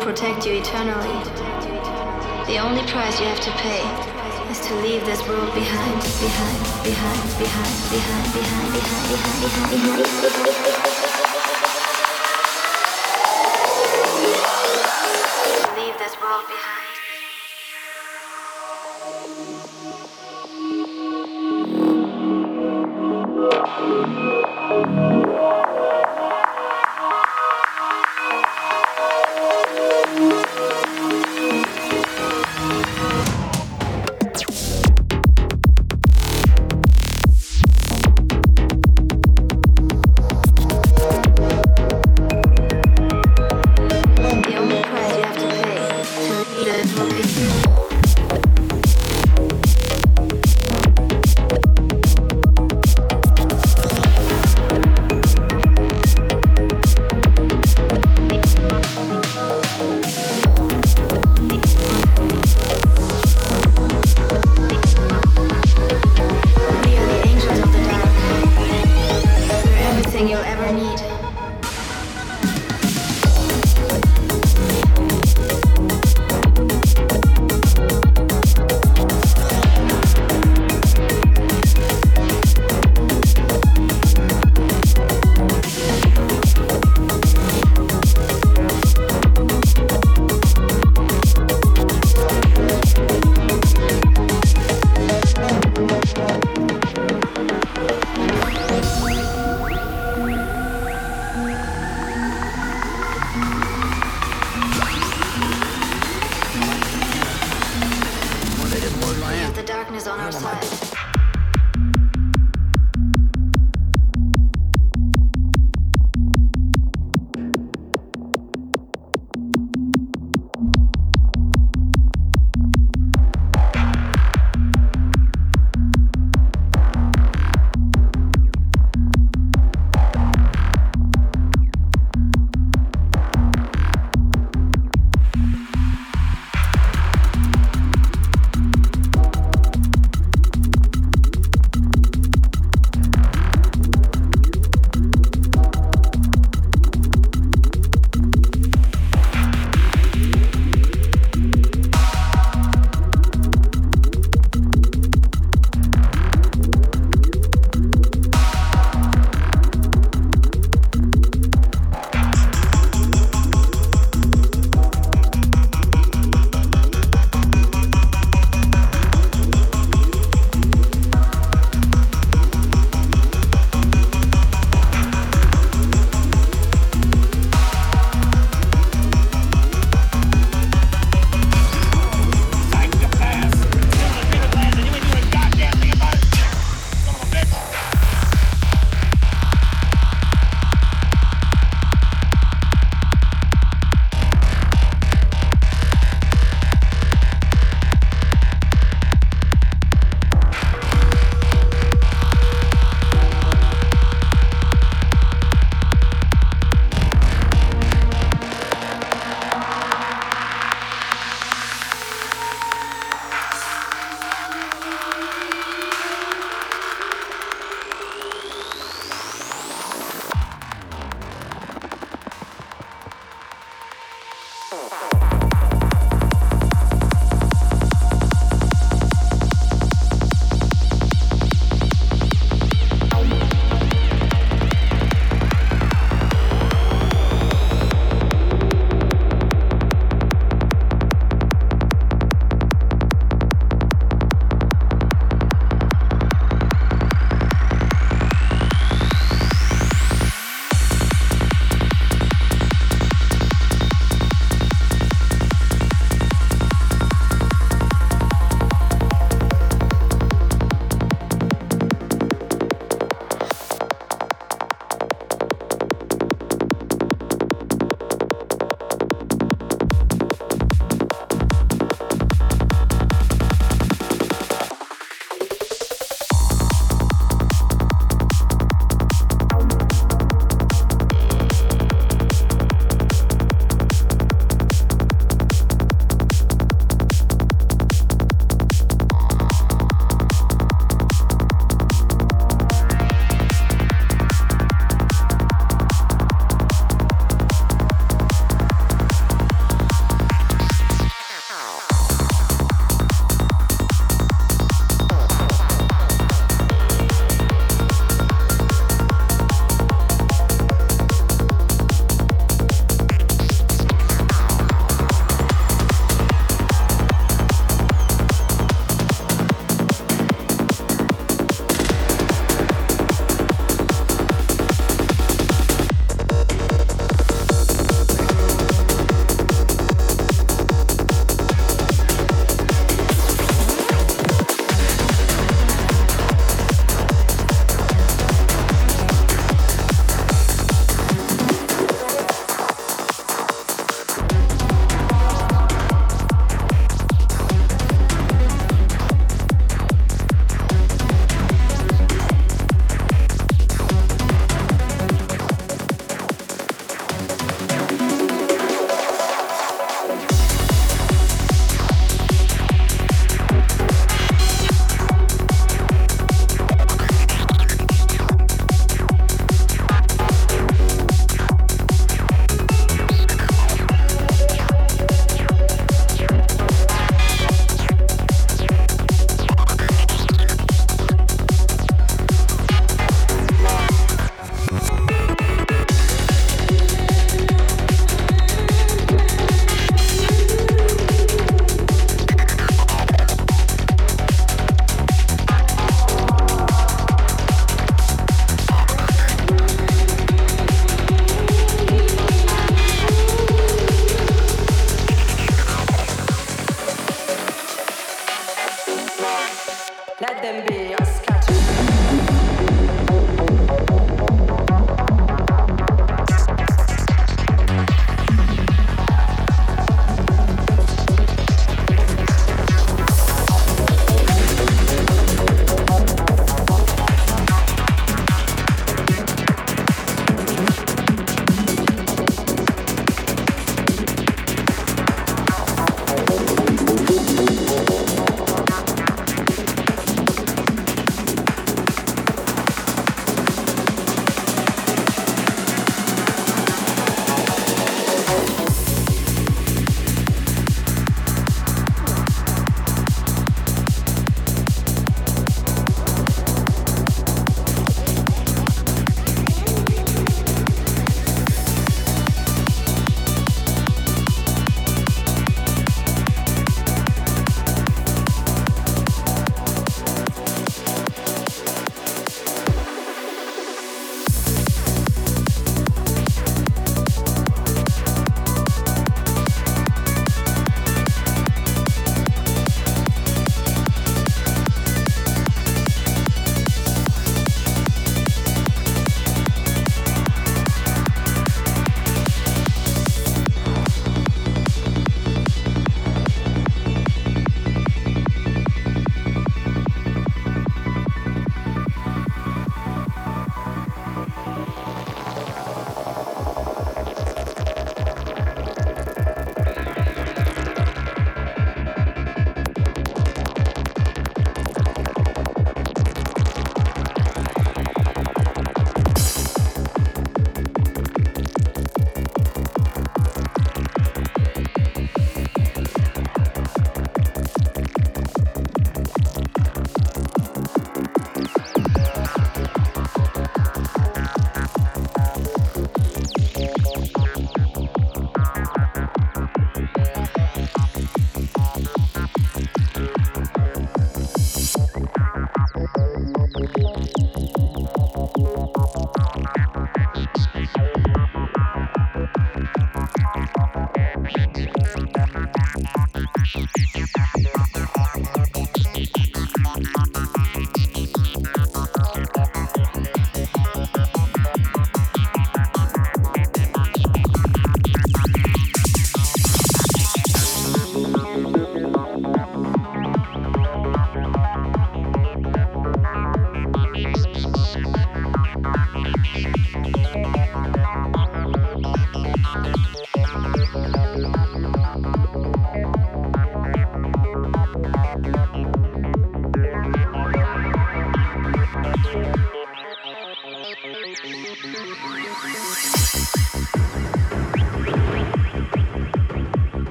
protect you eternally. The only price you have to pay is to leave this world behind, behind, behind, behind, behind, behind, behind, behind, behind, behind.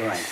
Close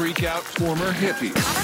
freak out former hippies.